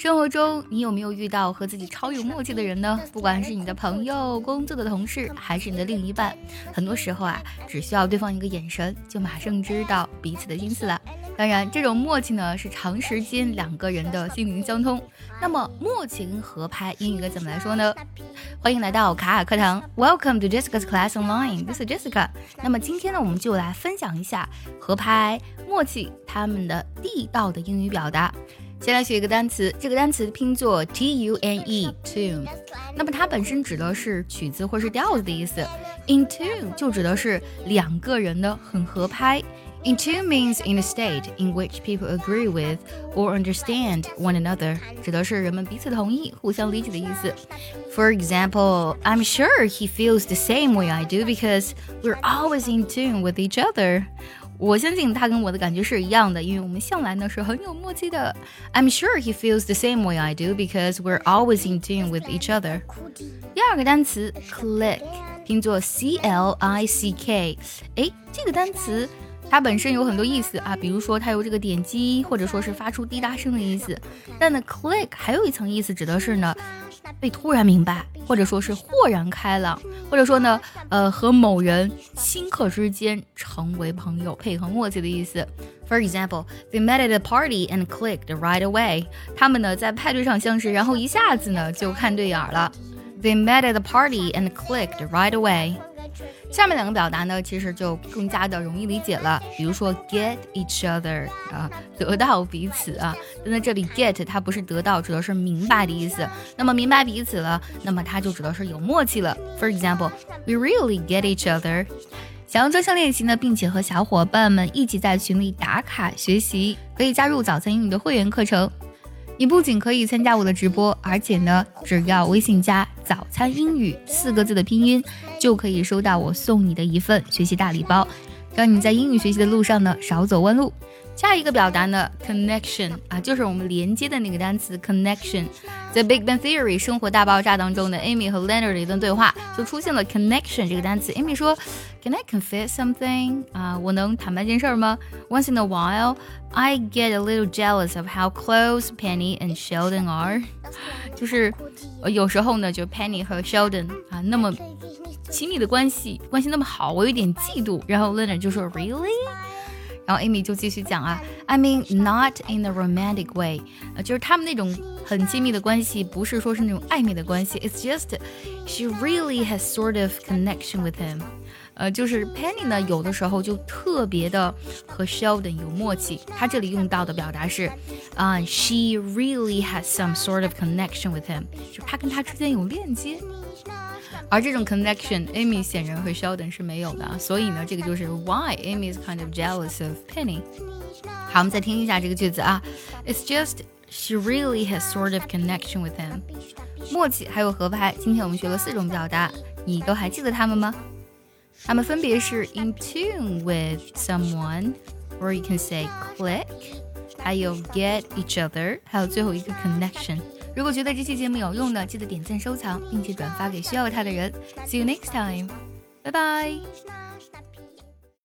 生活中，你有没有遇到和自己超有默契的人呢？不管是你的朋友、工作的同事，还是你的另一半，很多时候啊，只需要对方一个眼神，就马上知道彼此的心思了。当然，这种默契呢，是长时间两个人的心灵相通。那么，默契跟合拍英语该怎么来说呢？欢迎来到卡卡课堂，Welcome to Jessica's Class Online。This is Jessica。那么今天呢，我们就来分享一下合拍、默契他们的地道的英语表达。先来学一个单词，这个单词拼作 t u n e tune，那么它本身指的是曲子或是调子的意思。In tune 就指的是两个人的很合拍。In tune means in a state in which people agree with or understand one another，指的是人们彼此同意、互相理解的意思。For example, I'm sure he feels the same way I do because we're always in tune with each other. 我相信他跟我的感觉是一样的，因为我们向来呢是很有默契的。I'm sure he feels the same way I do because we're always in tune with each other。第二个单词 click，拼作 C L I C K。哎，这个单词它本身有很多意思啊，比如说它有这个点击或者说是发出滴答声的意思。但呢，click 还有一层意思，指的是呢。被突然明白，或者说是豁然开朗，或者说呢，呃，和某人顷刻之间成为朋友，配合默契的意思。For example, they met at the party and clicked right away. 他们呢在派对上相识，然后一下子呢就看对眼了。They met at the party and clicked right away. 下面两个表达呢，其实就更加的容易理解了。比如说 get each other 啊，得到彼此啊。那这里 get 它不是得到，指的是明白的意思。那么明白彼此了，那么它就指的是有默契了。For example, we really get each other。想要专项练习呢，并且和小伙伴们一起在群里打卡学习，可以加入早餐英语的会员课程。你不仅可以参加我的直播，而且呢，只要微信加“早餐英语”四个字的拼音，就可以收到我送你的一份学习大礼包，让你在英语学习的路上呢少走弯路。下一个表达呢，connection 啊，就是我们连接的那个单词 connection。在《Big Bang Theory》生活大爆炸当中的 Amy 和 Leonard 的一段对话，就出现了 connection 这个单词。Amy 说：“Can I confess something？啊，我能坦白件事吗？Once in a while, I get a little jealous of how close Penny and Sheldon are。就是呃有时候呢，就 Penny 和 Sheldon 啊那么亲密的关系，关系那么好，我有点嫉妒。然后 Leonard 就说：Really？” 然后 Amy 就继续讲啊，I mean not in a romantic way，呃，就是他们那种很亲密的关系，不是说是那种暧昧的关系，It's just she really has sort of connection with him，呃，就是 Penny 呢，有的时候就特别的和 Sheldon 有默契。他这里用到的表达是，啊，she really has some sort of connection with him，就他跟他之间有链接。 而这种 connection，Amy 显然和 Sheldon 是没有的，所以呢，这个就是 why Amy is kind of jealous of Penny。好，我们再听一下这个句子啊，It's just she really has sort of connection with him。默契还有合拍，今天我们学了四种表达，你都还记得它们吗？它们分别是 in tune with someone，or you can say click，还有 get each other，还有最后一个 connection。 如果觉得这期节目有用的，记得点赞、收藏，并且转发给需要它的人。See you next time，拜拜。